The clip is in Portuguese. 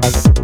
Bye.